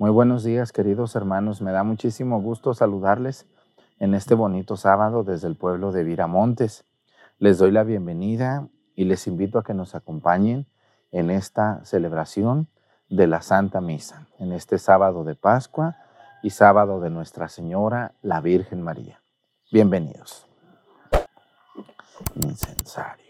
Muy buenos días, queridos hermanos. Me da muchísimo gusto saludarles en este bonito sábado desde el pueblo de Viramontes. Les doy la bienvenida y les invito a que nos acompañen en esta celebración de la Santa Misa, en este sábado de Pascua y sábado de Nuestra Señora, la Virgen María. Bienvenidos. Incensario.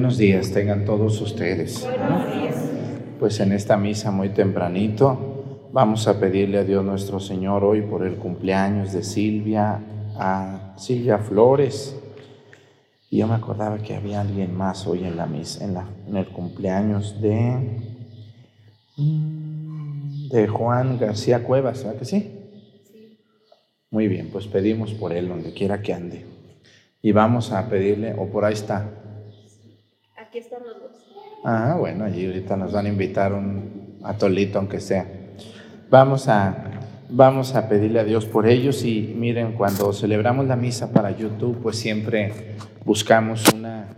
Buenos días tengan todos ustedes. Pues en esta misa muy tempranito vamos a pedirle a Dios nuestro Señor hoy por el cumpleaños de Silvia, a Silvia Flores. Y yo me acordaba que había alguien más hoy en la misa, en, la, en el cumpleaños de, mm, de Juan García Cuevas, ¿verdad que sí? Muy bien, pues pedimos por él donde quiera que ande. Y vamos a pedirle, o por ahí está, Aquí están los dos. Ah, bueno, allí ahorita nos van a invitar un atolito, aunque sea. Vamos a, vamos a pedirle a Dios por ellos y miren, cuando celebramos la misa para YouTube, pues siempre buscamos una,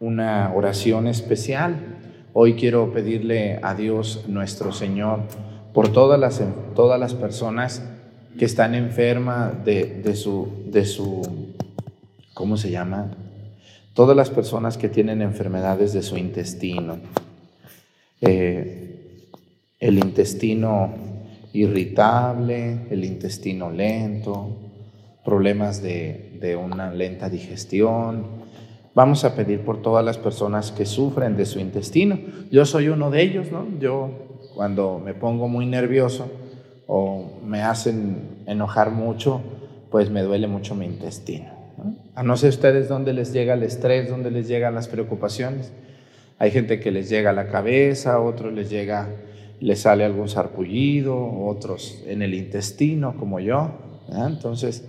una oración especial. Hoy quiero pedirle a Dios nuestro Señor por todas las, todas las personas que están enfermas de, de, su, de su, ¿cómo se llama? Todas las personas que tienen enfermedades de su intestino, eh, el intestino irritable, el intestino lento, problemas de, de una lenta digestión. Vamos a pedir por todas las personas que sufren de su intestino. Yo soy uno de ellos, ¿no? Yo cuando me pongo muy nervioso o me hacen enojar mucho, pues me duele mucho mi intestino. No sé ustedes dónde les llega el estrés, dónde les llegan las preocupaciones. Hay gente que les llega a la cabeza, otros les llega, les sale algún sarpullido, otros en el intestino, como yo. Entonces,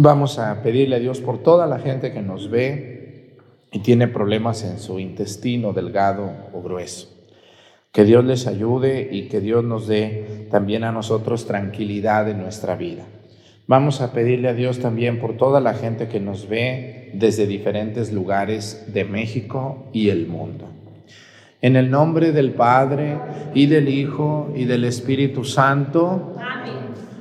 Vamos a pedirle a Dios por toda la gente que nos ve y tiene problemas en su intestino delgado o grueso. Que Dios les ayude y que Dios nos dé también a nosotros tranquilidad en nuestra vida. Vamos a pedirle a Dios también por toda la gente que nos ve desde diferentes lugares de México y el mundo. En el nombre del Padre y del Hijo y del Espíritu Santo. Amén.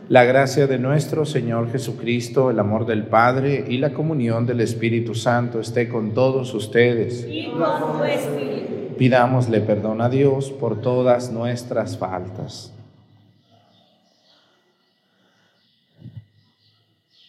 La gracia de nuestro Señor Jesucristo, el amor del Padre y la comunión del Espíritu Santo esté con todos ustedes. Y con tu espíritu. Pidámosle perdón a Dios por todas nuestras faltas.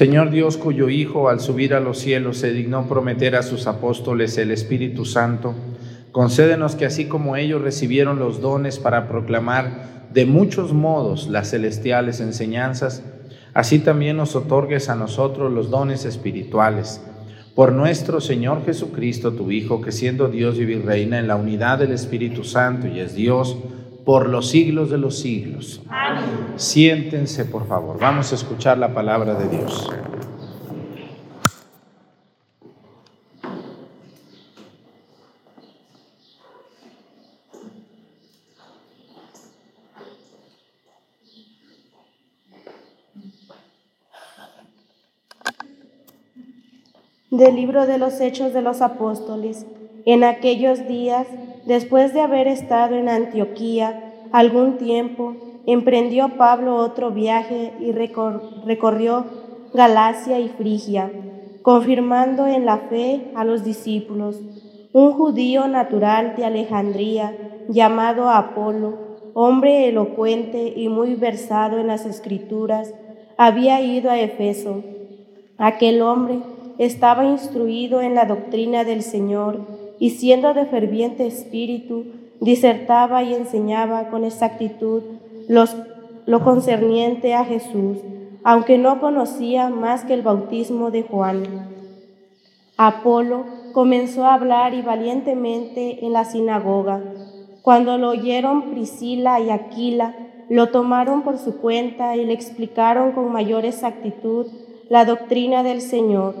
Señor Dios, cuyo Hijo al subir a los cielos se dignó prometer a sus apóstoles el Espíritu Santo, concédenos que así como ellos recibieron los dones para proclamar de muchos modos las celestiales enseñanzas, así también nos otorgues a nosotros los dones espirituales. Por nuestro Señor Jesucristo, tu Hijo, que siendo Dios y reina en la unidad del Espíritu Santo y es Dios, por los siglos de los siglos. Siéntense, por favor. Vamos a escuchar la palabra de Dios. Del libro de los Hechos de los Apóstoles. En aquellos días Después de haber estado en Antioquía algún tiempo, emprendió Pablo otro viaje y recorrió Galacia y Frigia, confirmando en la fe a los discípulos. Un judío natural de Alejandría, llamado Apolo, hombre elocuente y muy versado en las escrituras, había ido a Efeso. Aquel hombre estaba instruido en la doctrina del Señor y siendo de ferviente espíritu, disertaba y enseñaba con exactitud los, lo concerniente a Jesús, aunque no conocía más que el bautismo de Juan. Apolo comenzó a hablar y valientemente en la sinagoga. Cuando lo oyeron Priscila y Aquila, lo tomaron por su cuenta y le explicaron con mayor exactitud la doctrina del Señor.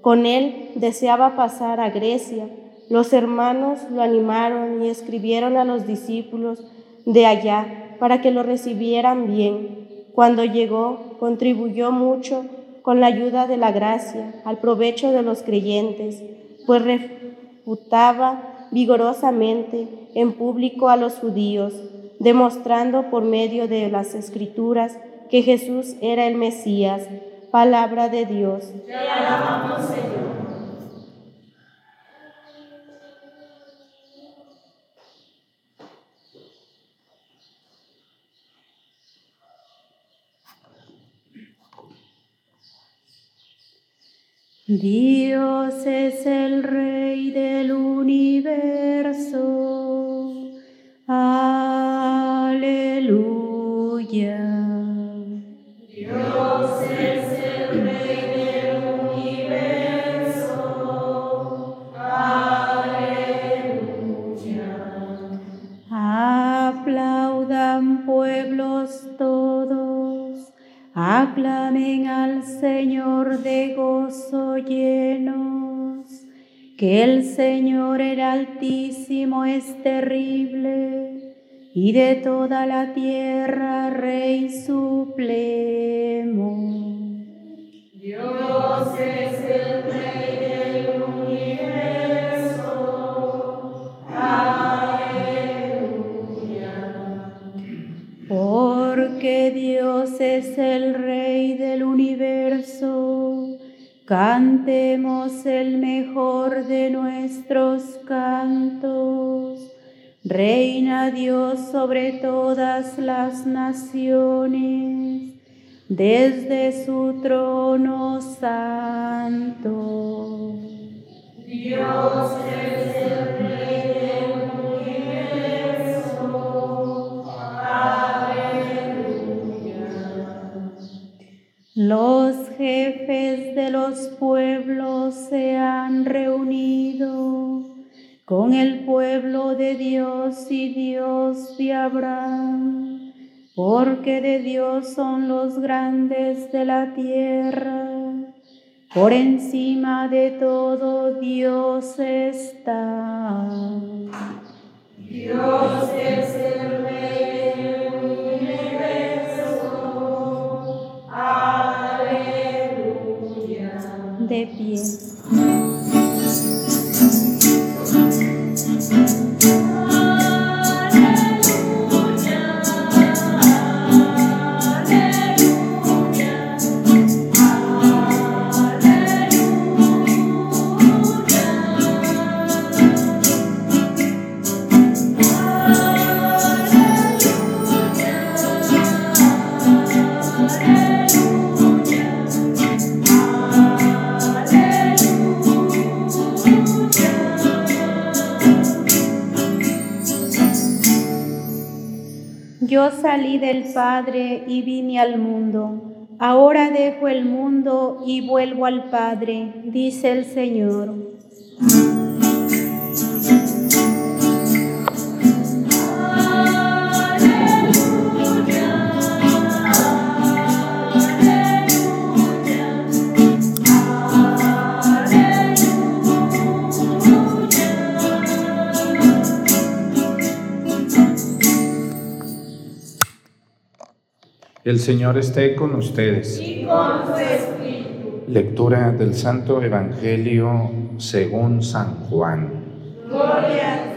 Con él deseaba pasar a Grecia los hermanos lo animaron y escribieron a los discípulos de allá para que lo recibieran bien. Cuando llegó, contribuyó mucho con la ayuda de la gracia al provecho de los creyentes, pues refutaba vigorosamente en público a los judíos, demostrando por medio de las escrituras que Jesús era el Mesías, palabra de Dios. Te alabamos, Señor. Dios es el Rey del universo. Es terrible, y de toda la tierra, Rey supremo. Dios es el Rey del universo. Aleluya. Porque Dios es el Rey Cantemos el mejor de nuestros cantos Reina Dios sobre todas las naciones, desde su trono santo. Dios es el Los jefes de los pueblos se han reunido con el pueblo de Dios y Dios de Abraham, porque de Dios son los grandes de la tierra. Por encima de todo Dios está. Dios es el Rey Aleluya. De salí del Padre y vine al mundo. Ahora dejo el mundo y vuelvo al Padre, dice el Señor. El Señor esté con ustedes. Y con su espíritu. Lectura del Santo Evangelio según San Juan. Gloria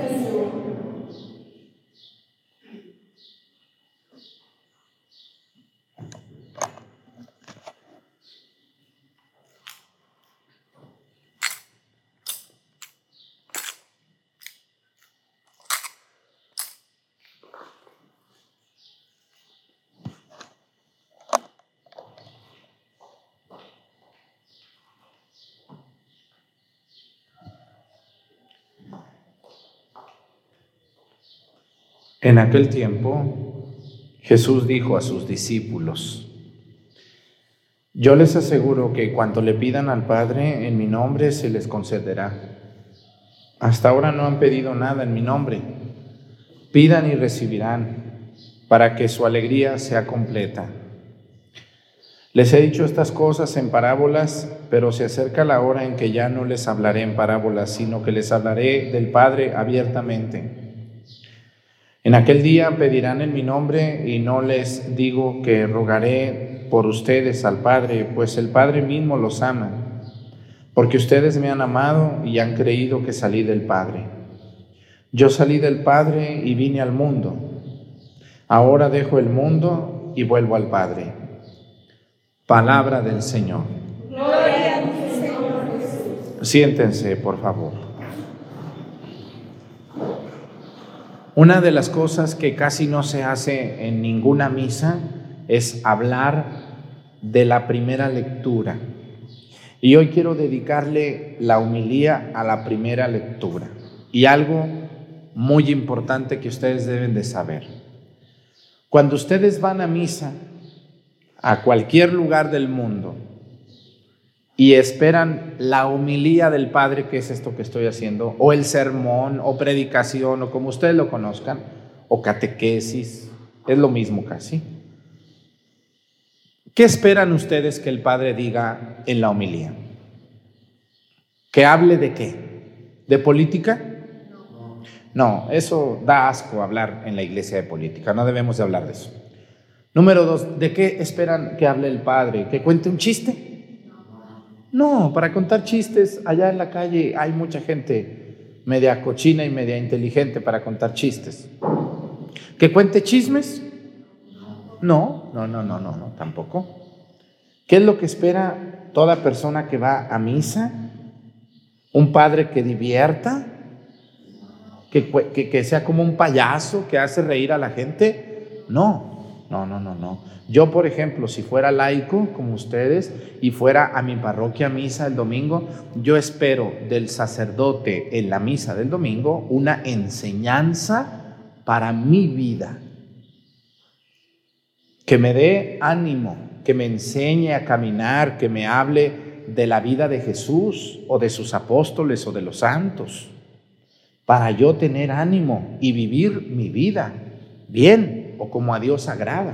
En aquel tiempo Jesús dijo a sus discípulos, yo les aseguro que cuanto le pidan al Padre en mi nombre se les concederá. Hasta ahora no han pedido nada en mi nombre. Pidan y recibirán para que su alegría sea completa. Les he dicho estas cosas en parábolas, pero se acerca la hora en que ya no les hablaré en parábolas, sino que les hablaré del Padre abiertamente. En aquel día pedirán en mi nombre y no les digo que rogaré por ustedes al Padre, pues el Padre mismo los ama, porque ustedes me han amado y han creído que salí del Padre. Yo salí del Padre y vine al mundo. Ahora dejo el mundo y vuelvo al Padre. Palabra del Señor. Gloria a ti, Señor Jesús. Siéntense, por favor. Una de las cosas que casi no se hace en ninguna misa es hablar de la primera lectura. Y hoy quiero dedicarle la humilía a la primera lectura. Y algo muy importante que ustedes deben de saber. Cuando ustedes van a misa, a cualquier lugar del mundo, y esperan la humilía del Padre, que es esto que estoy haciendo, o el sermón, o predicación, o como ustedes lo conozcan, o catequesis, es lo mismo casi. ¿Qué esperan ustedes que el Padre diga en la homilía? ¿Que hable de qué? ¿De política? No, eso da asco hablar en la iglesia de política, no debemos de hablar de eso. Número dos, ¿de qué esperan que hable el padre? ¿Que cuente un chiste? No, para contar chistes, allá en la calle hay mucha gente media cochina y media inteligente para contar chistes. ¿Que cuente chismes? No, no, no, no, no, no, tampoco. ¿Qué es lo que espera toda persona que va a misa? ¿Un padre que divierta? ¿Que, que, que sea como un payaso que hace reír a la gente? No, no, no, no, no. Yo, por ejemplo, si fuera laico como ustedes y fuera a mi parroquia a misa el domingo, yo espero del sacerdote en la misa del domingo una enseñanza para mi vida. Que me dé ánimo, que me enseñe a caminar, que me hable de la vida de Jesús o de sus apóstoles o de los santos, para yo tener ánimo y vivir mi vida bien o como a Dios agrada.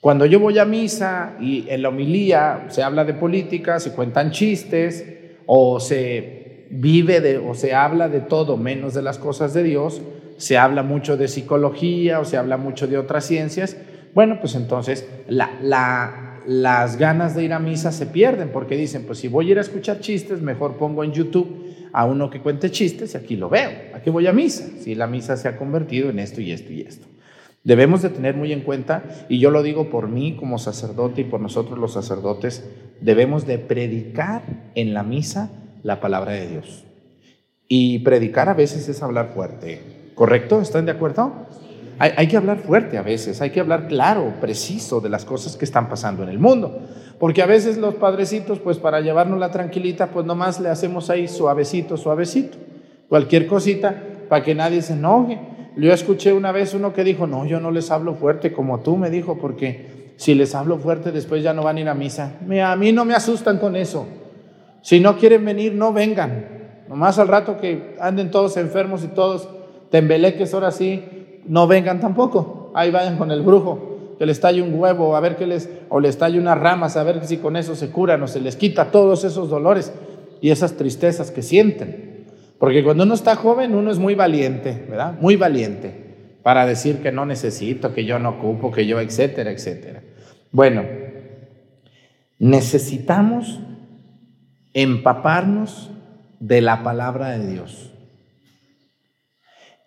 Cuando yo voy a misa y en la homilía se habla de política, se cuentan chistes o se vive de, o se habla de todo menos de las cosas de Dios, se habla mucho de psicología o se habla mucho de otras ciencias, bueno, pues entonces la, la, las ganas de ir a misa se pierden porque dicen, pues si voy a ir a escuchar chistes, mejor pongo en YouTube a uno que cuente chistes y aquí lo veo. Aquí voy a misa? Si la misa se ha convertido en esto y esto y esto. Debemos de tener muy en cuenta, y yo lo digo por mí como sacerdote y por nosotros los sacerdotes, debemos de predicar en la misa la palabra de Dios. Y predicar a veces es hablar fuerte, ¿correcto? ¿Están de acuerdo? Hay, que hablar fuerte a veces, hay que hablar claro, preciso de las cosas que están pasando en el mundo. Porque a veces los padrecitos, pues para llevarnos la tranquilita, pues nomás le hacemos ahí suavecito, suavecito. Cualquier cosita para que nadie se enoje. Yo escuché una vez uno que dijo, no, yo no les hablo fuerte como tú, me dijo, porque si les hablo fuerte después ya no van a ir a misa. A mí no me asustan con eso. Si no quieren venir, no vengan. Nomás al rato que anden todos enfermos y todos tembeleques ahora sí, no vengan tampoco. Ahí vayan con el brujo, que les talle un huevo, a ver qué les, o les talle unas ramas, a ver si con eso se curan o se les quita todos esos dolores y esas tristezas que sienten. Porque cuando uno está joven, uno es muy valiente, ¿verdad? Muy valiente para decir que no necesito, que yo no ocupo, que yo, etcétera, etcétera. Bueno, necesitamos empaparnos de la palabra de Dios.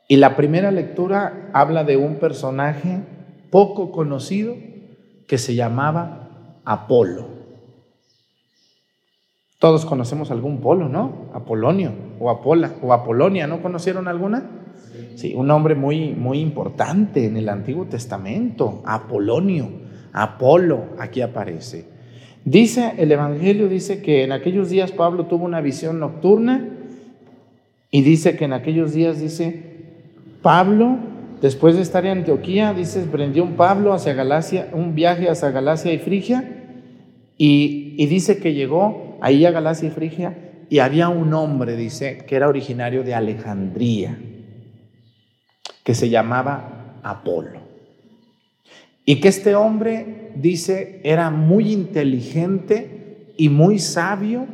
Y la primera lectura habla de un personaje poco conocido que se llamaba Apolo. Todos conocemos algún polo, ¿no? Apolonio o Apola o Apolonia, ¿no conocieron alguna? Sí, un nombre muy muy importante en el Antiguo Testamento, Apolonio, Apolo, aquí aparece. Dice el evangelio dice que en aquellos días Pablo tuvo una visión nocturna y dice que en aquellos días dice Pablo después de estar en Antioquía, dice, prendió un Pablo hacia Galacia, un viaje hacia Galacia y Frigia y dice que llegó ahí a Galacia y Frigia, y había un hombre, dice, que era originario de Alejandría, que se llamaba Apolo. Y que este hombre, dice, era muy inteligente y muy sabio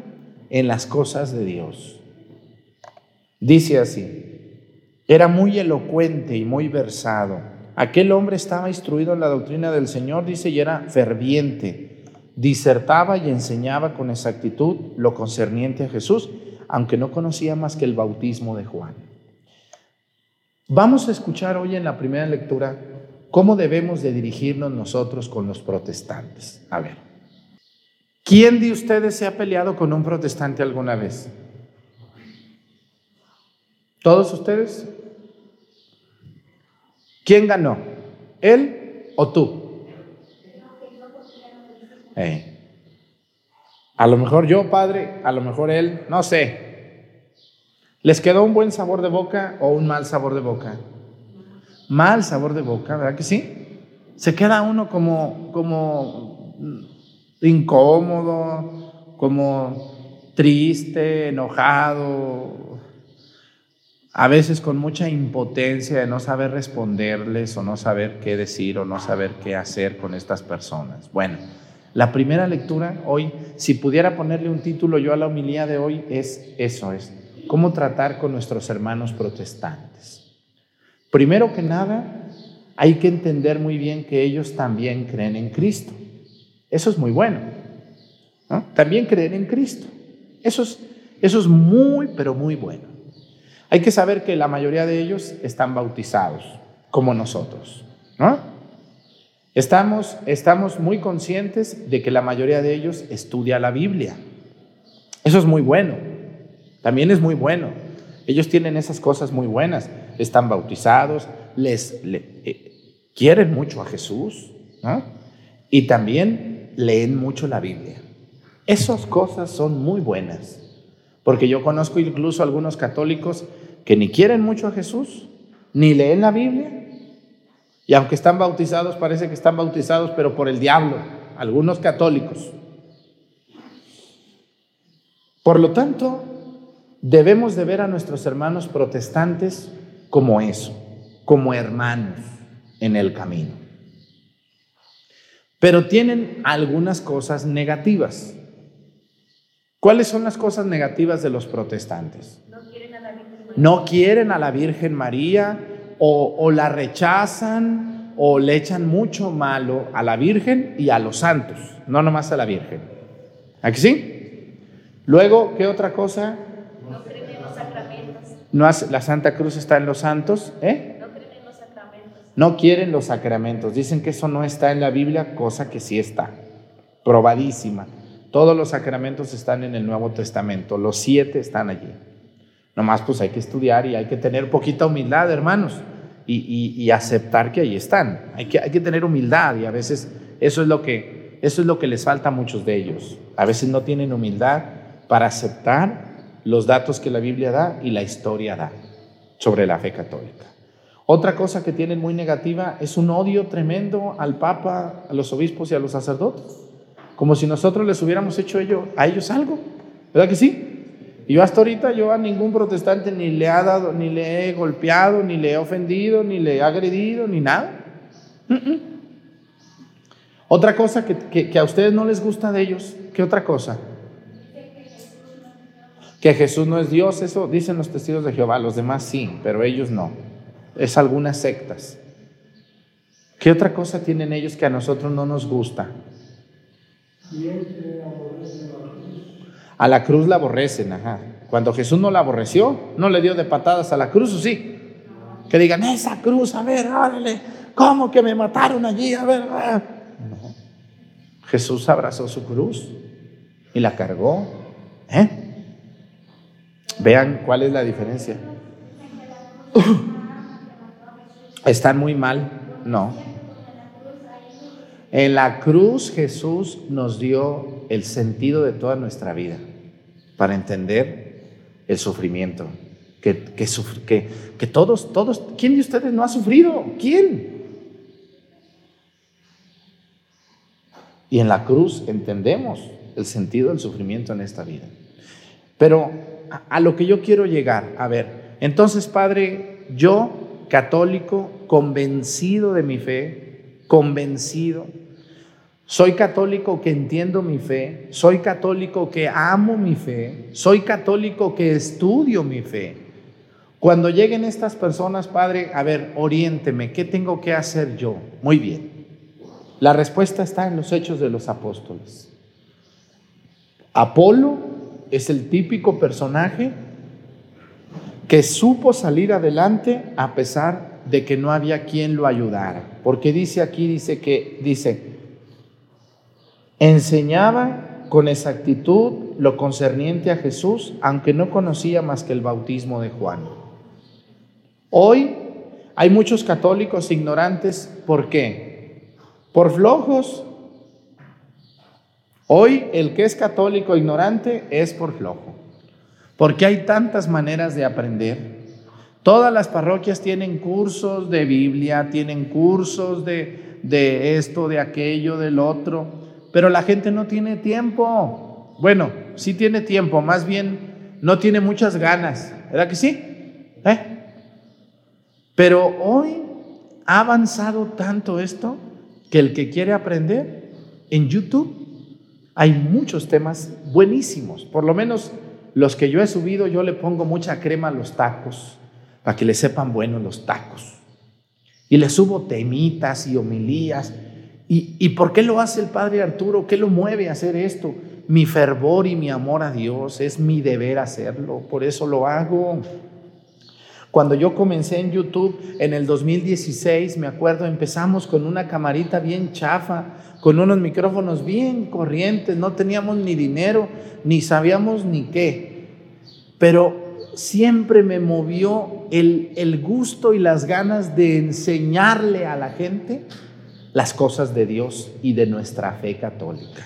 en las cosas de Dios. Dice así, era muy elocuente y muy versado. Aquel hombre estaba instruido en la doctrina del Señor, dice, y era ferviente disertaba y enseñaba con exactitud lo concerniente a Jesús, aunque no conocía más que el bautismo de Juan. Vamos a escuchar hoy en la primera lectura cómo debemos de dirigirnos nosotros con los protestantes. A ver, ¿quién de ustedes se ha peleado con un protestante alguna vez? ¿Todos ustedes? ¿Quién ganó? ¿Él o tú? A lo mejor yo, padre, a lo mejor él, no sé. ¿Les quedó un buen sabor de boca o un mal sabor de boca? Mal sabor de boca, ¿verdad que sí? Se queda uno como, como incómodo, como triste, enojado, a veces con mucha impotencia de no saber responderles o no saber qué decir o no saber qué hacer con estas personas. Bueno. La primera lectura hoy, si pudiera ponerle un título yo a la homilía de hoy, es eso, es cómo tratar con nuestros hermanos protestantes. Primero que nada, hay que entender muy bien que ellos también creen en Cristo. Eso es muy bueno. También creen en Cristo. Eso es, eso es muy, pero muy bueno. Hay que saber que la mayoría de ellos están bautizados, como nosotros. Estamos, estamos muy conscientes de que la mayoría de ellos estudia la Biblia. Eso es muy bueno. También es muy bueno. Ellos tienen esas cosas muy buenas. Están bautizados, les, eh, quieren mucho a Jesús y también leen mucho la Biblia. Esas cosas son muy buenas, porque yo conozco incluso algunos católicos que ni quieren mucho a Jesús, ni leen la Biblia, y aunque están bautizados, parece que están bautizados, pero por el diablo, algunos católicos. Por lo tanto, debemos de ver a nuestros hermanos protestantes como eso, como hermanos en el camino. Pero tienen algunas cosas negativas. ¿Cuáles son las cosas negativas de los protestantes? No quieren a la Virgen María, no o, o la rechazan o le echan mucho malo a la Virgen y a los santos, no nomás a la Virgen. ¿Aquí sí? Luego, ¿qué otra cosa? No creen en los sacramentos. No hace, la Santa Cruz está en los santos, ¿eh? No creen en los sacramentos. No quieren los sacramentos. Dicen que eso no está en la Biblia, cosa que sí está. Probadísima. Todos los sacramentos están en el Nuevo Testamento. Los siete están allí. Nomás pues hay que estudiar y hay que tener poquita humildad, hermanos, y, aceptar que ahí están. Hay que, hay que tener humildad y a veces eso es, lo que, eso es lo que les falta a muchos de ellos. A veces no tienen humildad para aceptar los datos que la Biblia da y la historia da sobre la fe católica. Otra cosa que tienen muy negativa es un odio tremendo al Papa, a los obispos y a los sacerdotes, como si nosotros les hubiéramos hecho ello, a ellos algo, ¿verdad que sí? Y yo hasta ahorita yo a ningún protestante ni le ha dado, ni le he golpeado, ni le he ofendido, ni le he agredido, ni nada. Otra cosa que, que, a ustedes no les gusta de ellos, ¿qué otra cosa? Que Jesús no es Dios, eso dicen los testigos de Jehová, los demás sí, pero ellos no. Es algunas sectas. ¿Qué otra cosa tienen ellos que a nosotros no nos gusta? A la cruz la aborrecen, ajá. Cuando Jesús no la aborreció, no le dio de patadas a la cruz, ¿o sí? Que digan, esa cruz, a ver, órale, ¿cómo que me mataron allí? A ver, Jesús abrazó su cruz y la cargó. ¿eh? Vean cuál es la diferencia. ¿Están muy mal? No. En la cruz Jesús nos dio el sentido de toda nuestra vida para entender el sufrimiento. Que, que, que, todos, todos, ¿quién de ustedes no ha sufrido? ¿Quién? Y en la cruz entendemos el sentido del sufrimiento en esta vida. Pero a, a lo que yo quiero llegar, a ver, entonces Padre, yo, católico, convencido de mi fe, convencido, soy católico que entiendo mi fe, soy católico que amo mi fe, soy católico que estudio mi fe. Cuando lleguen estas personas, Padre, a ver, oriénteme, ¿qué tengo que hacer yo? Muy bien. La respuesta está en los hechos de los apóstoles. Apolo es el típico personaje que supo salir adelante a pesar de que no había quien lo ayudara. Porque dice aquí, dice que, dice, Enseñaba con exactitud lo concerniente a Jesús, aunque no conocía más que el bautismo de Juan. Hoy hay muchos católicos ignorantes, ¿por qué? Por flojos. Hoy el que es católico ignorante es por flojo, porque hay tantas maneras de aprender. Todas las parroquias tienen cursos de Biblia, tienen cursos de, de esto, de aquello, del otro pero la gente no tiene tiempo. Bueno, sí tiene tiempo, más bien no tiene muchas ganas, ¿verdad que sí? ¿Eh? Pero hoy ha avanzado tanto esto que el que quiere aprender en YouTube hay muchos temas buenísimos, por lo menos los que yo he subido, yo le pongo mucha crema a los tacos, para que le sepan buenos los tacos. Y le subo temitas y homilías. ¿Y, ¿Y por qué lo hace el Padre Arturo? ¿Qué lo mueve a hacer esto? Mi fervor y mi amor a Dios, es mi deber hacerlo, por eso lo hago. Cuando yo comencé en YouTube en el 2016, me acuerdo, empezamos con una camarita bien chafa, con unos micrófonos bien corrientes, no teníamos ni dinero, ni sabíamos ni qué. Pero siempre me movió el, el gusto y las ganas de enseñarle a la gente las cosas de Dios y de nuestra fe católica.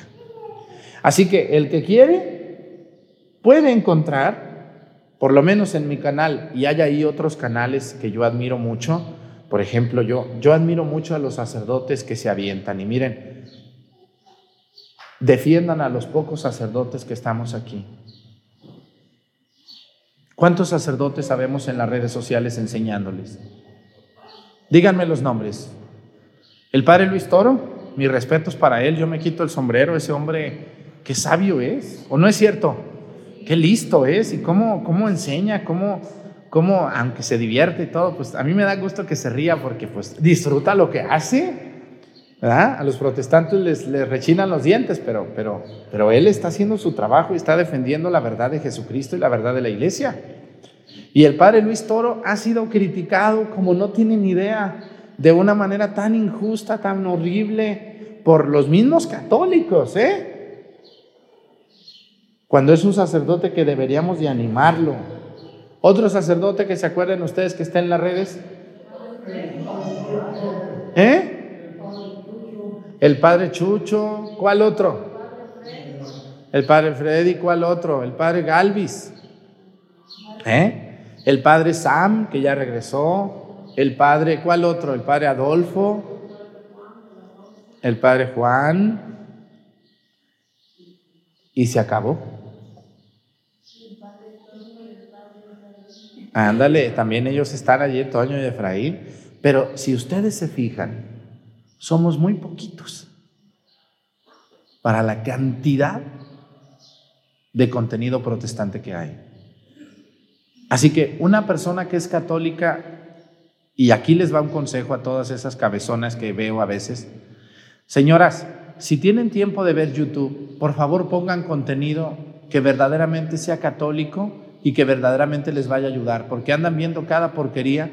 Así que el que quiere puede encontrar por lo menos en mi canal, y hay ahí otros canales que yo admiro mucho, por ejemplo, yo, yo admiro mucho a los sacerdotes que se avientan y miren, defiendan a los pocos sacerdotes que estamos aquí. ¿Cuántos sacerdotes sabemos en las redes sociales enseñándoles? Díganme los nombres. El padre Luis Toro, mis respetos para él, yo me quito el sombrero, ese hombre, qué sabio es, ¿o no es cierto? qué listo es y cómo, cómo enseña, cómo, cómo, aunque se divierte y todo, pues a mí me da gusto que se ría porque pues disfruta lo que hace. ¿verdad? A los protestantes les, les rechinan los dientes, pero, pero, pero él está haciendo su trabajo y está defendiendo la verdad de Jesucristo y la verdad de la iglesia. Y el padre Luis Toro ha sido criticado como no tienen idea, de una manera tan injusta, tan horrible, por los mismos católicos, ¿eh? Cuando es un sacerdote que deberíamos de animarlo. Otro sacerdote que se acuerden ustedes que está en las redes. ¿Eh? El padre Chucho. ¿Cuál otro? El padre Freddy. ¿Cuál otro? El padre Galvis. ¿Eh? El padre Sam, que ya regresó. El padre, ¿cuál otro? El padre Adolfo. El padre Juan. Y se acabó. Ándale, también ellos están allí, Toño y Efraín. Pero si ustedes se fijan, somos muy poquitos para la cantidad de contenido protestante que hay. Así que una persona que es católica, y aquí les va un consejo a todas esas cabezonas que veo a veces, señoras, si tienen tiempo de ver YouTube, por favor pongan contenido que verdaderamente sea católico y que verdaderamente les vaya a ayudar, porque andan viendo cada porquería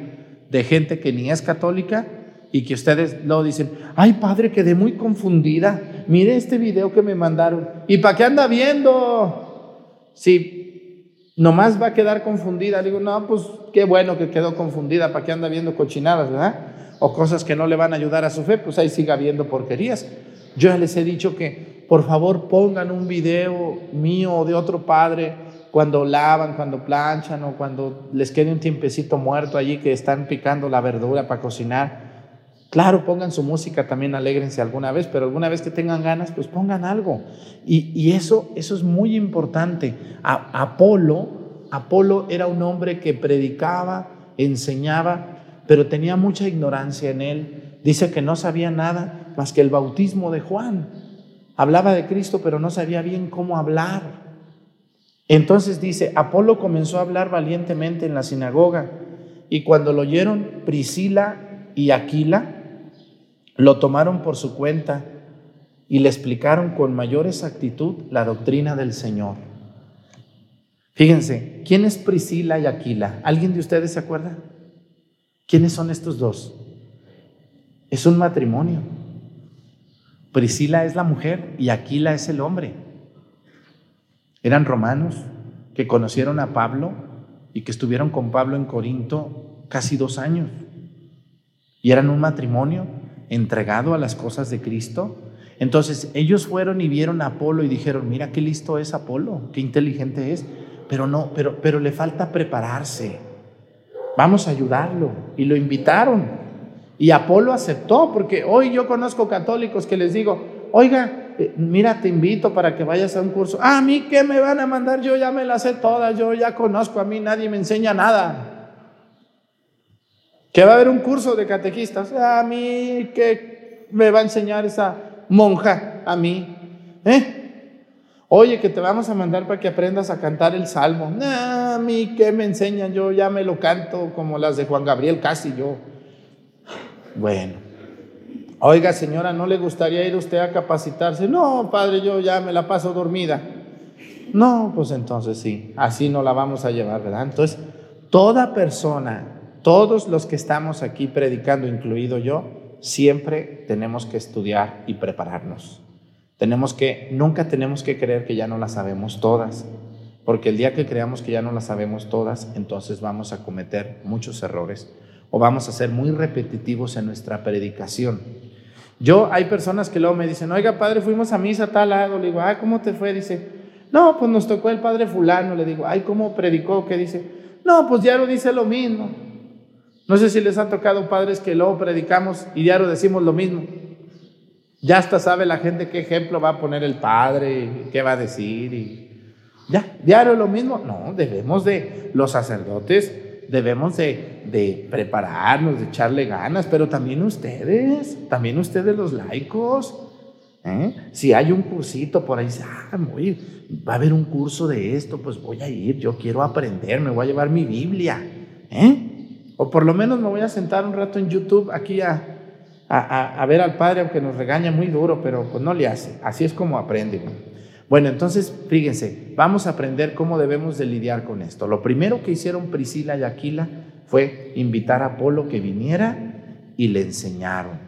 de gente que ni es católica y que ustedes luego dicen, ay padre, quedé muy confundida, mire este video que me mandaron, ¿y para qué anda viendo? Si nomás va a quedar confundida, digo, no, pues qué bueno que quedó confundida, ¿para qué anda viendo cochinadas, verdad? O cosas que no le van a ayudar a su fe, pues ahí siga viendo porquerías. Yo ya les he dicho que por favor pongan un video mío o de otro padre cuando lavan, cuando planchan o cuando les quede un tiempecito muerto allí que están picando la verdura para cocinar. Claro, pongan su música también, alégrense alguna vez, pero alguna vez que tengan ganas, pues pongan algo. Y, eso, eso es muy importante. Apolo, Apolo era un hombre que predicaba, enseñaba, pero tenía mucha ignorancia en él. Dice que no sabía nada más que el bautismo de Juan. Hablaba de Cristo, pero no sabía bien cómo hablar. Entonces dice, Apolo comenzó a hablar valientemente en la sinagoga y cuando lo oyeron Priscila y Aquila, lo tomaron por su cuenta y le explicaron con mayor exactitud la doctrina del Señor. Fíjense, ¿quién es Priscila y Aquila? ¿Alguien de ustedes se acuerda? ¿Quiénes son estos dos? Es un matrimonio. Priscila es la mujer y Aquila es el hombre. Eran romanos que conocieron a Pablo y que estuvieron con Pablo en Corinto casi dos años. Y eran un matrimonio entregado a las cosas de Cristo. Entonces ellos fueron y vieron a Apolo y dijeron, mira qué listo es Apolo, qué inteligente es, pero no, pero, pero le falta prepararse. Vamos a ayudarlo. Y lo invitaron. Y Apolo aceptó, porque hoy yo conozco católicos que les digo, oiga, eh, mira, te invito para que vayas a un curso. A mí, ¿qué me van a mandar? Yo ya me las sé todas, yo ya conozco, a mí nadie me enseña nada. Que va a haber un curso de catequistas. A mí, ¿qué me va a enseñar esa monja? A mí. ¿Eh? Oye, que te vamos a mandar para que aprendas a cantar el salmo. A mí, ¿qué me enseñan? Yo ya me lo canto como las de Juan Gabriel, casi yo. Bueno. Oiga, señora, ¿no le gustaría ir usted a capacitarse? No, padre, yo ya me la paso dormida. No, pues entonces sí, así no la vamos a llevar, ¿verdad? Entonces, toda persona, todos los que estamos aquí predicando, incluido yo, siempre tenemos que estudiar y prepararnos. Tenemos que, nunca tenemos que creer que ya no las sabemos todas, porque el día que creamos que ya no las sabemos todas, entonces vamos a cometer muchos errores o vamos a ser muy repetitivos en nuestra predicación. Yo, hay personas que luego me dicen, oiga, padre, fuimos a misa a tal lado. Le digo, ah, ¿cómo te fue? Dice, no, pues nos tocó el padre fulano. Le digo, ay, ¿cómo predicó? ¿Qué dice? No, pues ya lo dice lo mismo. No sé si les ha tocado padres que luego predicamos y diario decimos lo mismo. Ya hasta sabe la gente qué ejemplo va a poner el padre, qué va a decir y ya, diario lo mismo. No, debemos de, los sacerdotes, debemos de, de prepararnos, de echarle ganas, pero también ustedes, también ustedes los laicos. ¿eh? Si hay un cursito por ahí, ah, va a haber un curso de esto, pues voy a ir, yo quiero aprender, me voy a llevar mi Biblia. ¿eh? O por lo menos me voy a sentar un rato en YouTube aquí a, a, ver al Padre, aunque nos regaña muy duro, pero pues no le hace. Así es como aprende. Bueno, entonces, fíjense, vamos a aprender cómo debemos de lidiar con esto. Lo primero que hicieron Priscila y Aquila fue invitar a Apolo que viniera y le enseñaron.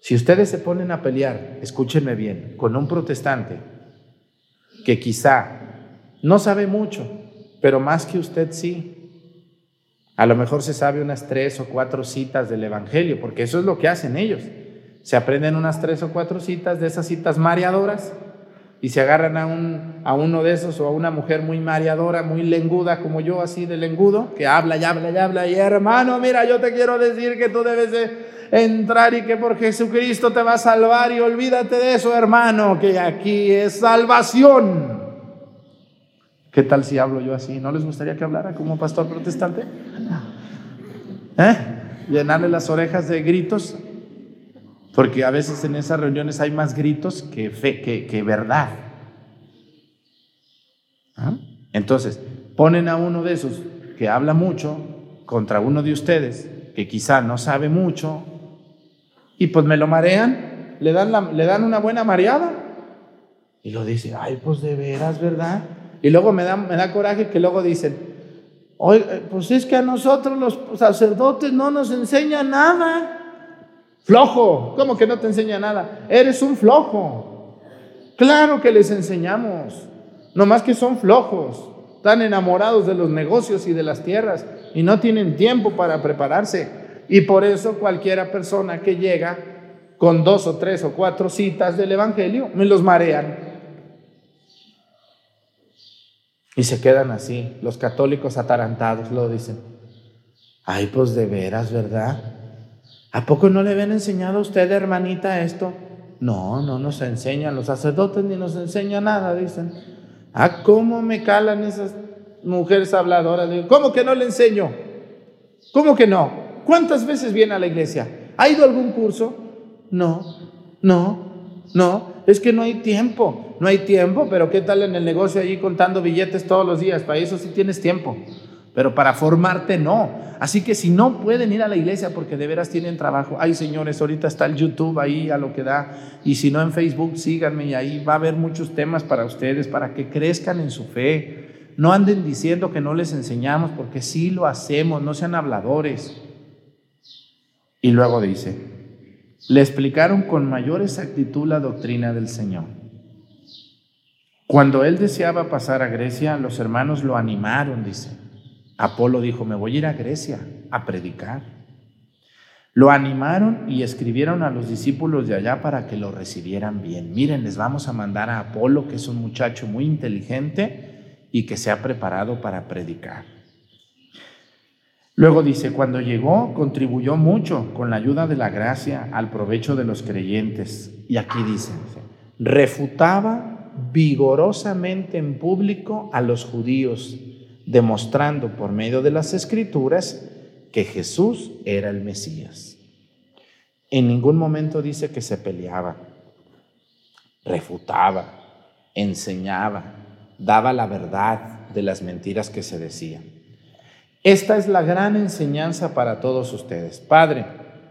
Si ustedes se ponen a pelear, escúchenme bien, con un protestante que quizá no sabe mucho, pero más que usted sí, a lo mejor se sabe unas tres o cuatro citas del Evangelio, porque eso es lo que hacen ellos. Se aprenden unas tres o cuatro citas de esas citas mareadoras y se agarran a, un, a uno de esos o a una mujer muy mareadora, muy lenguda como yo, así de lengudo, que habla y habla y habla y hermano, mira, yo te quiero decir que tú debes de entrar y que por Jesucristo te va a salvar y olvídate de eso, hermano, que aquí es salvación. ¿Qué tal si hablo yo así? ¿No les gustaría que hablara como pastor protestante? ¿Eh? Llenarle las orejas de gritos, porque a veces en esas reuniones hay más gritos que, fe, que, verdad. ¿Ah? Entonces, ponen a uno de esos que habla mucho contra uno de ustedes que quizá no sabe mucho y pues me lo marean, le dan, le dan una buena mareada y lo dice, ay, pues de veras, ¿verdad? Y luego me da, me da coraje que luego dicen, Oye, pues es que a nosotros los sacerdotes no nos enseña nada. Flojo, ¿cómo que no te enseña nada? Eres un flojo. Claro que les enseñamos, nomás que son flojos, están enamorados de los negocios y de las tierras y no tienen tiempo para prepararse. Y por eso cualquiera persona que llega con dos o tres o cuatro citas del Evangelio, me los marean. Y se quedan así, los católicos atarantados lo dicen. Ay, pues de veras, ¿verdad? ¿A poco no le habían enseñado a usted, hermanita, esto? No, no nos enseñan, los sacerdotes ni nos enseñan nada, dicen. Ah, ¿cómo me calan esas mujeres habladoras? ¿cómo que no le enseño? ¿Cómo que no? ¿Cuántas veces viene a la iglesia? ¿Ha ido algún curso? No, no, no, es que no hay tiempo. No hay tiempo, pero ¿qué tal en el negocio allí contando billetes todos los días? Para eso sí tienes tiempo, pero para formarte no. Así que si no pueden ir a la iglesia porque de veras tienen trabajo, ay señores, ahorita está el YouTube ahí a lo que da, y si no en Facebook síganme y ahí va a haber muchos temas para ustedes, para que crezcan en su fe. No anden diciendo que no les enseñamos porque sí lo hacemos, no sean habladores. Y luego dice, le explicaron con mayor exactitud la doctrina del Señor. Cuando él deseaba pasar a Grecia, los hermanos lo animaron, dice. Apolo dijo, me voy a ir a Grecia a predicar. Lo animaron y escribieron a los discípulos de allá para que lo recibieran bien. Miren, les vamos a mandar a Apolo, que es un muchacho muy inteligente y que se ha preparado para predicar. Luego dice, cuando llegó, contribuyó mucho con la ayuda de la gracia al provecho de los creyentes. Y aquí dice, refutaba vigorosamente en público a los judíos, demostrando por medio de las escrituras que Jesús era el Mesías. En ningún momento dice que se peleaba. refutaba, enseñaba, daba la verdad de las mentiras que se decían. Esta es la gran enseñanza para todos ustedes. Padre,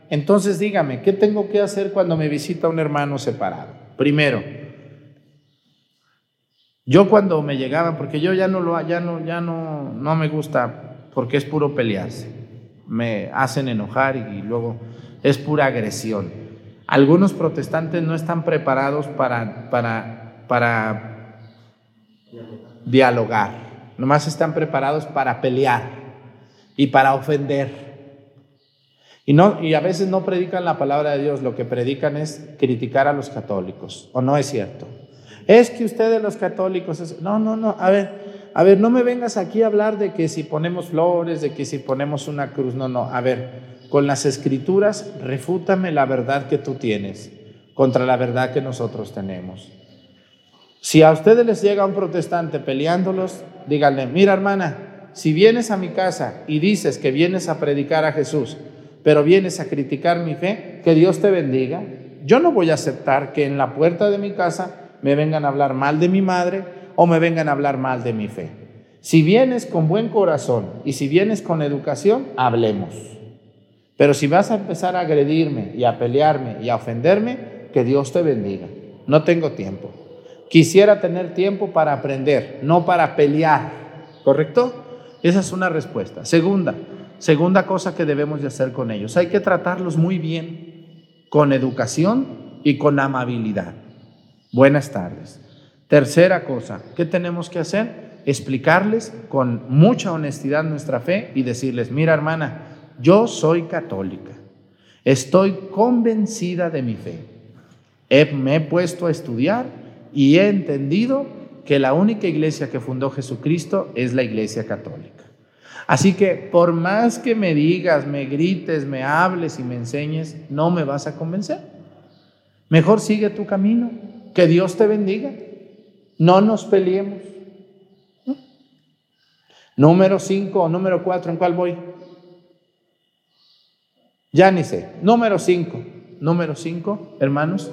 entonces dígame, ¿qué tengo que hacer cuando me visita un hermano separado? Primero, yo cuando me llegaba, porque yo ya no lo, ya no, ya no, no me gusta, porque es puro pelearse. Me hacen enojar y luego es pura agresión. Algunos protestantes no están preparados para, para, para dialogar, nomás están preparados para pelear y para ofender. Y, no, y a veces no predican la palabra de Dios, lo que predican es criticar a los católicos, ¿o no es cierto? Es que ustedes los católicos, no, no, no, a ver, a ver, no me vengas aquí a hablar de que si ponemos flores, de que si ponemos una cruz, no, no, a ver, con las escrituras refútame la verdad que tú tienes contra la verdad que nosotros tenemos. Si a ustedes les llega un protestante peleándolos, díganle, mira hermana, si vienes a mi casa y dices que vienes a predicar a Jesús, pero vienes a criticar mi fe, que Dios te bendiga. Yo no voy a aceptar que en la puerta de mi casa me vengan a hablar mal de mi madre o me vengan a hablar mal de mi fe. Si vienes con buen corazón y si vienes con educación, hablemos. Pero si vas a empezar a agredirme y a pelearme y a ofenderme, que Dios te bendiga. No tengo tiempo. Quisiera tener tiempo para aprender, no para pelear. ¿Correcto? Esa es una respuesta. Segunda, Segunda cosa que debemos de hacer con ellos, hay que tratarlos muy bien, con educación y con amabilidad. Buenas tardes. Tercera cosa, ¿qué tenemos que hacer? Explicarles con mucha honestidad nuestra fe y decirles, mira hermana, yo soy católica, estoy convencida de mi fe, me he puesto a estudiar y he entendido que la única iglesia que fundó Jesucristo es la iglesia católica. Así que por más que me digas, me grites, me hables y me enseñes, no me vas a convencer. Mejor sigue tu camino. Que Dios te bendiga. No nos peleemos. Número 5 o número 4, ¿en cuál voy? Ya ni sé. Número 5. Número 5, hermanos.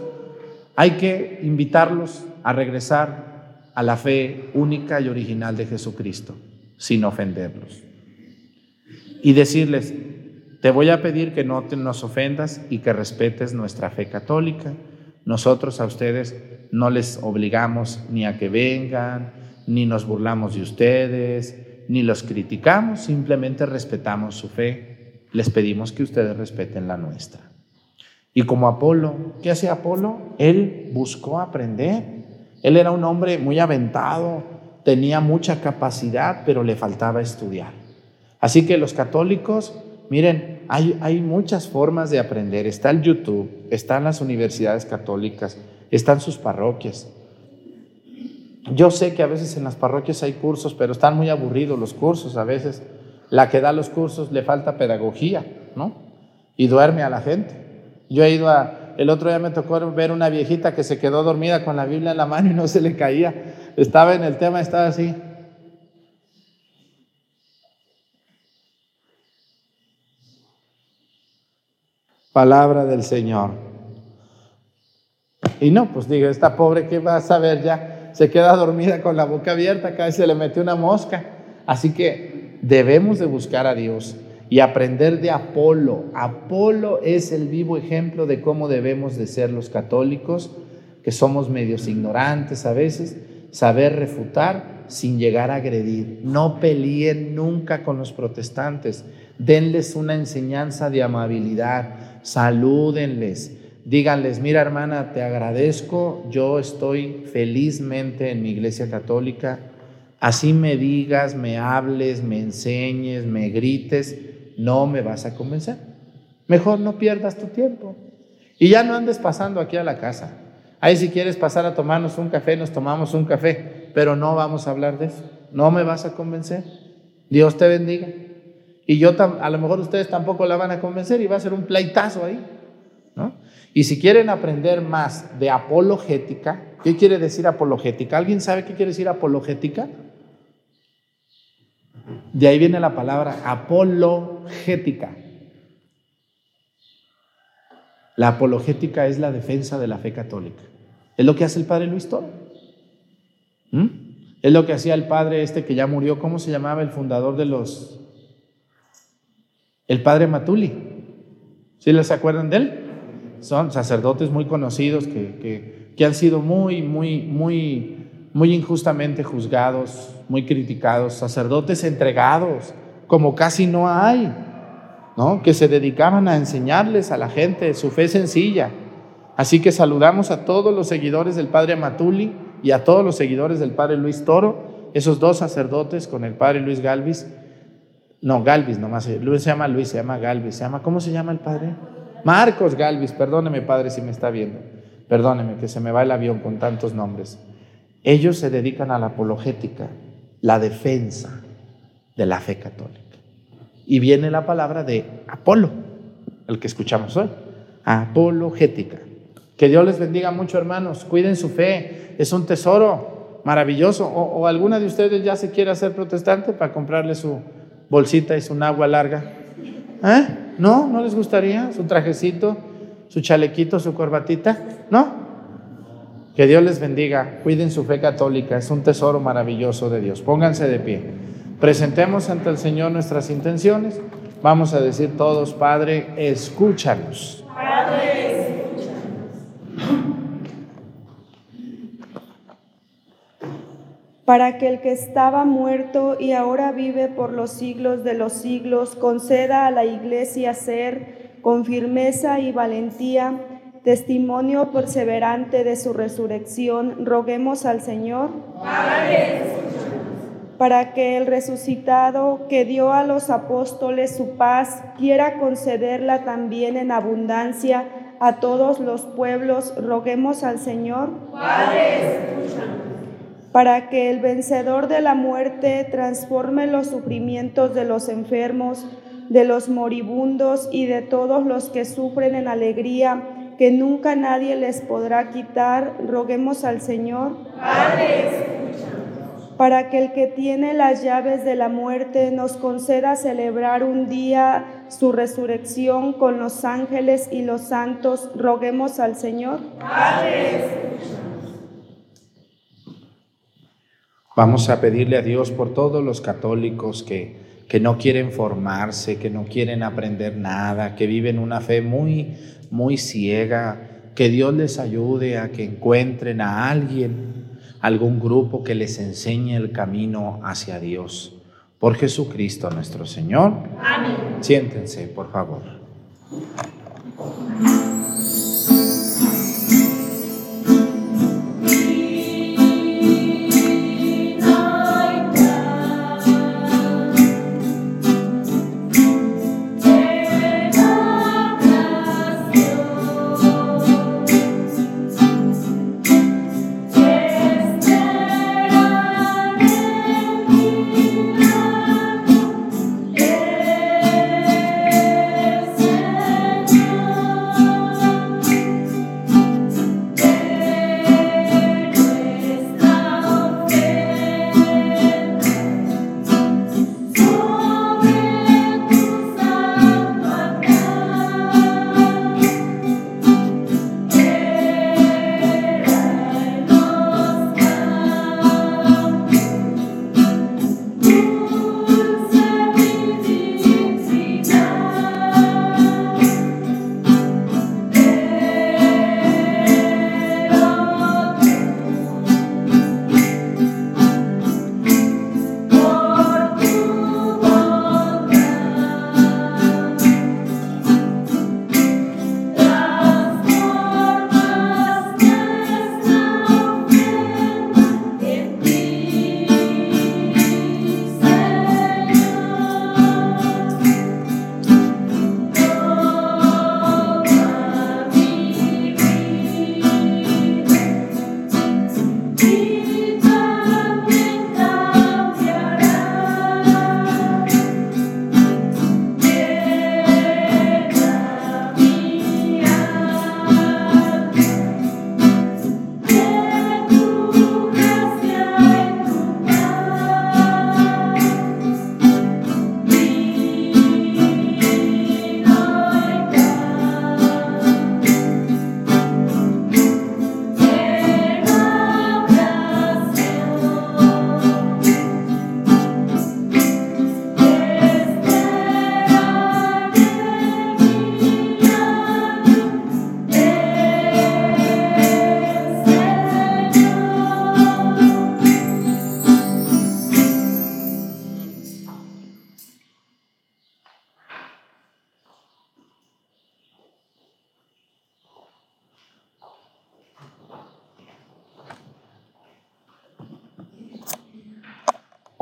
Hay que invitarlos a regresar a la fe única y original de Jesucristo, sin ofenderlos y decirles, te voy a pedir que no te nos ofendas y que respetes nuestra fe católica. Nosotros a ustedes no les obligamos ni a que vengan, ni nos burlamos de ustedes, ni los criticamos, simplemente respetamos su fe. Les pedimos que ustedes respeten la nuestra. Y como Apolo, ¿qué hace Apolo? Él buscó aprender. Él era un hombre muy aventado, tenía mucha capacidad, pero le faltaba estudiar. Así que los católicos, miren, hay, muchas formas de aprender. Está el YouTube, están las universidades católicas, están sus parroquias. Yo sé que a veces en las parroquias hay cursos, pero están muy aburridos los cursos. A veces la que da los cursos le falta pedagogía, ¿no? Y duerme a la gente. Yo he ido a, el otro día me tocó ver una viejita que se quedó dormida con la Biblia en la mano y no se le caía. Estaba en el tema, estaba así. Palabra del Señor. Y no, pues digo, esta pobre que va a saber ya, se queda dormida con la boca abierta, acá se le mete una mosca. Así que debemos de buscar a Dios y aprender de Apolo. Apolo es el vivo ejemplo de cómo debemos de ser los católicos, que somos medios ignorantes a veces, saber refutar sin llegar a agredir. No peleen nunca con los protestantes. Denles una enseñanza de amabilidad salúdenles, díganles, mira hermana, te agradezco, yo estoy felizmente en mi iglesia católica, así me digas, me hables, me enseñes, me grites, no me vas a convencer. Mejor no pierdas tu tiempo. Y ya no andes pasando aquí a la casa. Ahí si quieres pasar a tomarnos un café, nos tomamos un café, pero no vamos a hablar de eso. No me vas a convencer. Dios te bendiga. Y yo, a lo mejor ustedes tampoco la van a convencer y va a ser un pleitazo ahí. ¿no? Y si quieren aprender más de apologética, ¿qué quiere decir apologética? ¿Alguien sabe qué quiere decir apologética? De ahí viene la palabra apologética. La apologética es la defensa de la fe católica. Es lo que hace el padre Luis Toro. ¿Mm? Es lo que hacía el padre este que ya murió. ¿Cómo se llamaba el fundador de los... El padre Matuli. ¿Sí les acuerdan de él? Son sacerdotes muy conocidos que, que, que han sido muy, muy, muy, muy injustamente juzgados, muy criticados, sacerdotes entregados, como casi no hay, ¿no? que se dedicaban a enseñarles a la gente su fe sencilla. Así que saludamos a todos los seguidores del Padre Matuli y a todos los seguidores del Padre Luis Toro, esos dos sacerdotes con el Padre Luis Galvis. No, Galvis nomás, Luis se llama Luis, se llama Galvis, se llama, ¿cómo se llama el Padre? Marcos Galvis, perdóneme Padre si me está viendo, perdóneme que se me va el avión con tantos nombres. Ellos se dedican a la apologética, la defensa de la fe católica. Y viene la palabra de Apolo, el que escuchamos hoy, apologética. Que Dios les bendiga mucho, hermanos. Cuiden su fe, es un tesoro maravilloso. O, o alguna de ustedes ya se quiere hacer protestante para comprarle su bolsita y su agua larga. ¿Eh? ¿No? ¿No les gustaría su trajecito, su chalequito, su corbatita? ¿No? Que Dios les bendiga. Cuiden su fe católica. Es un tesoro maravilloso de Dios. Pónganse de pie. Presentemos ante el Señor nuestras intenciones. Vamos a decir todos, Padre, escúchanos. Padre, para que el que estaba muerto y ahora vive por los siglos de los siglos conceda a la iglesia ser con firmeza y valentía testimonio perseverante de su resurrección, roguemos al Señor para que el resucitado que dio a los apóstoles su paz quiera concederla también en abundancia a todos los pueblos, roguemos al Señor. Para que el vencedor de la muerte transforme los sufrimientos de los enfermos, de los moribundos y de todos los que sufren en alegría, que nunca nadie les podrá quitar, roguemos al Señor. Para que el que tiene las llaves de la muerte nos conceda celebrar un día su resurrección con los ángeles y los santos, roguemos al Señor. Vamos a pedirle a Dios por todos los católicos que, que no quieren formarse, que no quieren aprender nada, que viven una fe muy, muy ciega, que Dios les ayude a que encuentren a alguien, algún grupo que les enseñe el camino hacia Dios. Por Jesucristo nuestro Señor. Amén. Siéntense, por favor.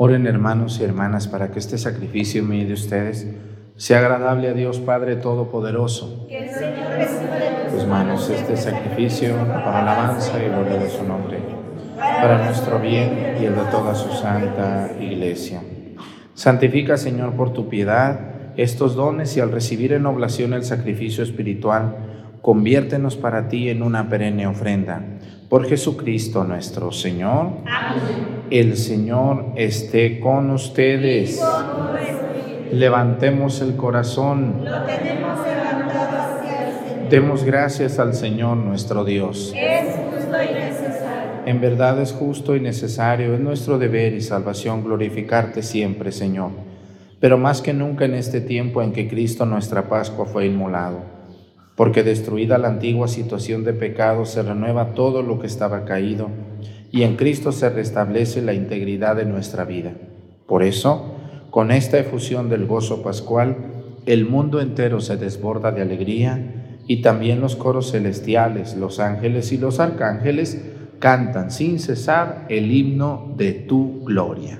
Oren hermanos y hermanas para que este sacrificio mío de ustedes sea agradable a Dios Padre Todopoderoso. Que el Señor reciba de tus manos este sacrificio para alabanza y gloria de su nombre, para nuestro bien y el de toda su santa iglesia. Santifica, Señor, por tu piedad estos dones y al recibir en oblación el sacrificio espiritual, conviértenos para ti en una perenne ofrenda. Por Jesucristo nuestro Señor. Amén. El Señor esté con ustedes. Levantemos el corazón. Lo tenemos levantado hacia el Señor. Demos gracias al Señor nuestro Dios. Es justo y necesario. En verdad es justo y necesario, es nuestro deber y salvación glorificarte siempre, Señor. Pero más que nunca en este tiempo en que Cristo nuestra Pascua fue inmolado, porque destruida la antigua situación de pecado se renueva todo lo que estaba caído y en Cristo se restablece la integridad de nuestra vida. Por eso, con esta efusión del gozo pascual, el mundo entero se desborda de alegría y también los coros celestiales, los ángeles y los arcángeles cantan sin cesar el himno de tu gloria.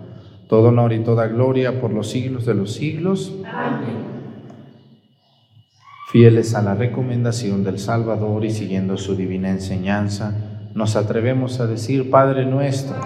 todo honor y toda gloria por los siglos de los siglos. Amén. Fieles a la recomendación del Salvador y siguiendo su divina enseñanza, nos atrevemos a decir, Padre nuestro,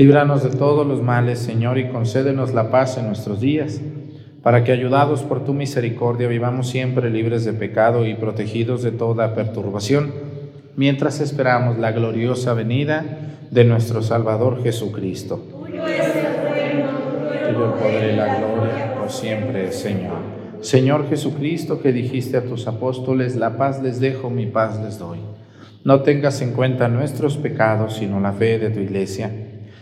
Líbranos de todos los males, Señor, y concédenos la paz en nuestros días, para que, ayudados por tu misericordia, vivamos siempre libres de pecado y protegidos de toda perturbación, mientras esperamos la gloriosa venida de nuestro Salvador Jesucristo. Tuyo es el reino, poder y la gloria por siempre, Señor. Señor Jesucristo, que dijiste a tus apóstoles, la paz les dejo, mi paz les doy. No tengas en cuenta nuestros pecados, sino la fe de tu iglesia.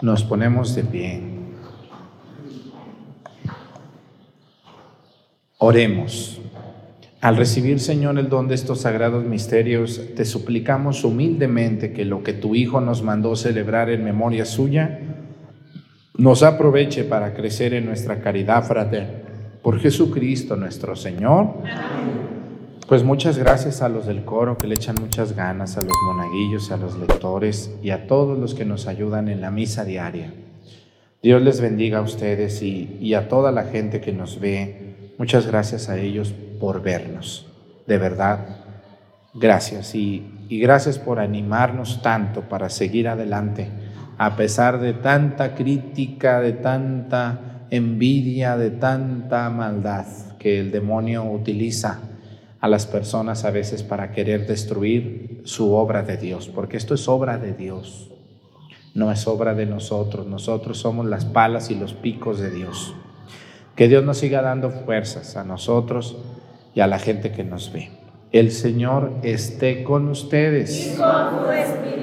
Nos ponemos de pie. Oremos. Al recibir, Señor, el don de estos sagrados misterios, te suplicamos humildemente que lo que tu Hijo nos mandó celebrar en memoria suya, nos aproveche para crecer en nuestra caridad fraterna. Por Jesucristo nuestro Señor. Pues muchas gracias a los del coro que le echan muchas ganas, a los monaguillos, a los lectores y a todos los que nos ayudan en la misa diaria. Dios les bendiga a ustedes y, a toda la gente que nos ve. Muchas gracias a ellos por vernos. De verdad, gracias. Y gracias por animarnos tanto para seguir adelante, a pesar de tanta crítica, de tanta envidia, de tanta maldad que el demonio utiliza a las personas a veces para querer destruir su obra de Dios, porque esto es obra de Dios, no es obra de nosotros, nosotros somos las palas y los picos de Dios. Que Dios nos siga dando fuerzas a nosotros y a la gente que nos ve. El Señor esté con ustedes.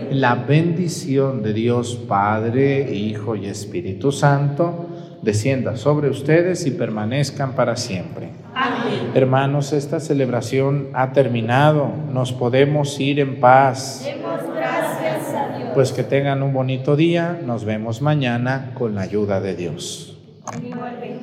La bendición de Dios Padre, Hijo y Espíritu Santo descienda sobre ustedes y permanezcan para siempre. Amén. Hermanos, esta celebración ha terminado. Nos podemos ir en paz. Demos gracias a Dios. Pues que tengan un bonito día. Nos vemos mañana con la ayuda de Dios. Igualmente.